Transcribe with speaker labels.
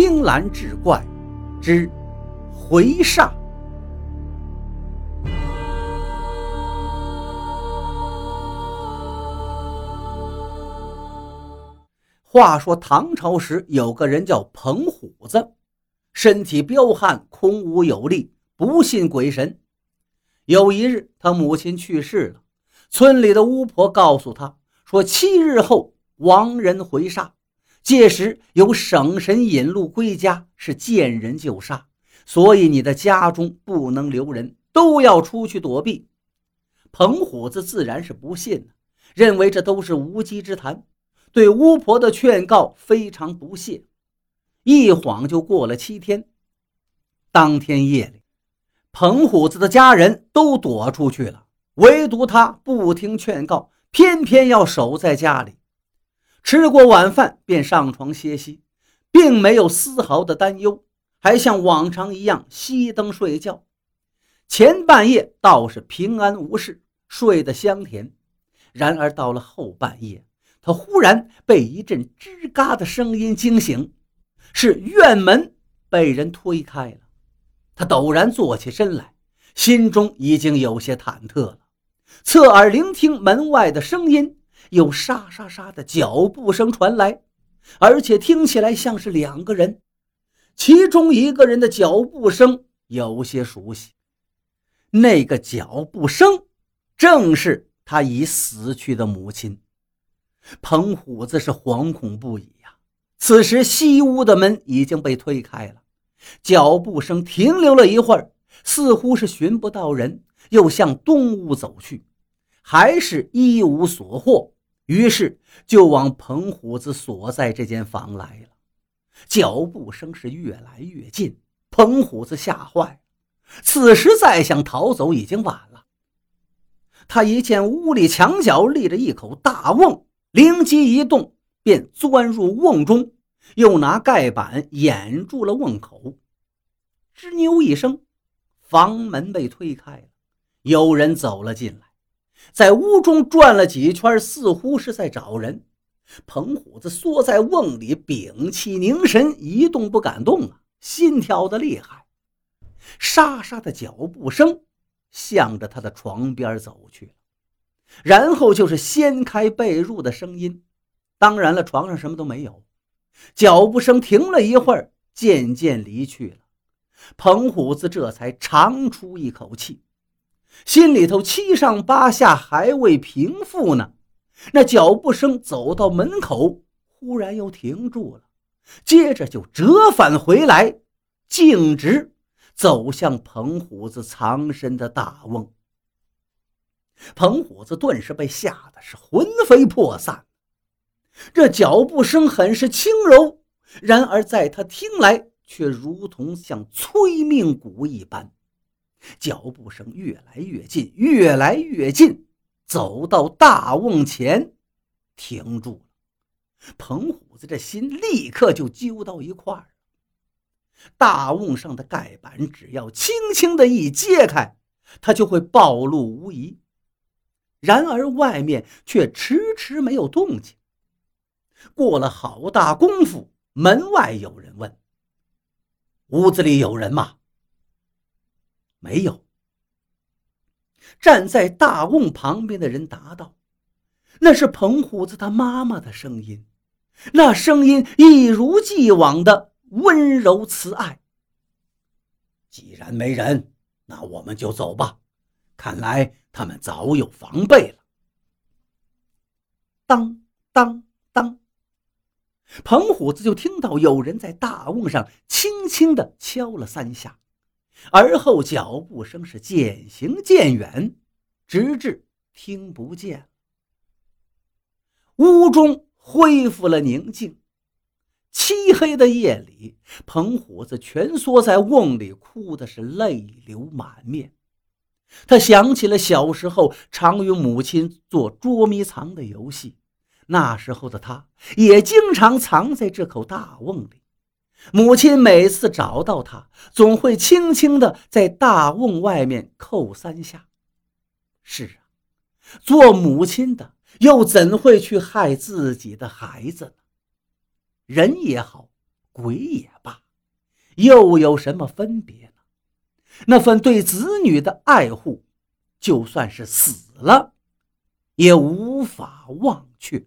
Speaker 1: 青蓝志怪之回煞。话说唐朝时有个人叫彭虎子，身体彪悍，空武有力，不信鬼神。有一日，他母亲去世了，村里的巫婆告诉他说，七日后亡人回煞，届时有省神引路归家，是见人就杀，所以你的家中不能留人，都要出去躲避。彭虎子自然是不信认为这都是无稽之谈。对巫婆的劝告非常不屑，一晃就过了七天。当天夜里，彭虎子的家人都躲出去了，唯独他不听劝告，偏偏要守在家里。吃过晚饭便上床歇息，并没有丝毫的担忧，还像往常一样熄灯睡觉。前半夜倒是平安无事，睡得香甜。然而到了后半夜，他忽然被一阵吱嘎的声音惊醒，是院门被人推开了。他陡然坐起身来，心中已经有些忐忑了。侧耳聆听门外的声音，有沙沙沙的脚步声传来，而且听起来像是两个人。其中一个人的脚步声有些熟悉，那个脚步声正是他已死去的母亲。彭虎子是惶恐不已呀。此时西屋的门已经被推开了，脚步声停留了一会儿，似乎是寻不到人，又向东屋走去，还是一无所获，于是就往彭虎子所在这间房来了。脚步声是越来越近，彭虎子吓坏了。此时再想逃走已经晚了。他一见屋里墙角立着一口大瓮。灵机一动，便钻入瓮中，又拿盖板掩住了瓮口。吱扭一声，房门被推开了，有人走了进来，在屋中转了几圈，似乎是在找人。彭虎子缩在瓮里，屏气凝神，一动不敢动啊，心跳的厉害。沙沙的脚步声向着他的床边走去。然后就是掀开被褥的声音，当然了，床上什么都没有。脚步声停了一会儿，渐渐离去了。彭虎子这才长出一口气，心里头七上八下还未平复呢。那脚步声走到门口，忽然又停住了，接着就折返回来，径直走向彭虎子藏身的大瓮。彭虎子顿时被吓得是魂飞魄散，这脚步声很是轻柔，然而在他听来却如同像催命鼓一般。脚步声越来越近，越来越近，走到大瓮前，停住了。彭虎子这心立刻就揪到一块儿。大瓮上的盖板只要轻轻的一揭开，它就会暴露无遗。然而外面却迟迟没有动静。过了好大功夫，门外有人问：“屋子里有人吗？”没有。站在大瓮旁边的人答道：“那是彭虎子他妈妈的声音，那声音一如既往的温柔慈爱。”既然没人，那我们就走吧。看来他们早有防备了。当当当，彭虎子就听到有人在大瓮上轻轻的敲了三下，而后脚步声是渐行渐远，直至听不见。屋中恢复了宁静。漆黑的夜里，彭虎子蜷缩在瓮里，哭的是泪流满面。他想起了小时候常与母亲做捉迷藏的游戏，那时候的他也经常藏在这口大瓮里。母亲每次找到他，总会轻轻地在大瓮外面扣三下。是啊，做母亲的又怎会去害自己的孩子呢？人也好，鬼也罢，又有什么分别呢？那份对子女的爱护，就算是死了，也无法忘却。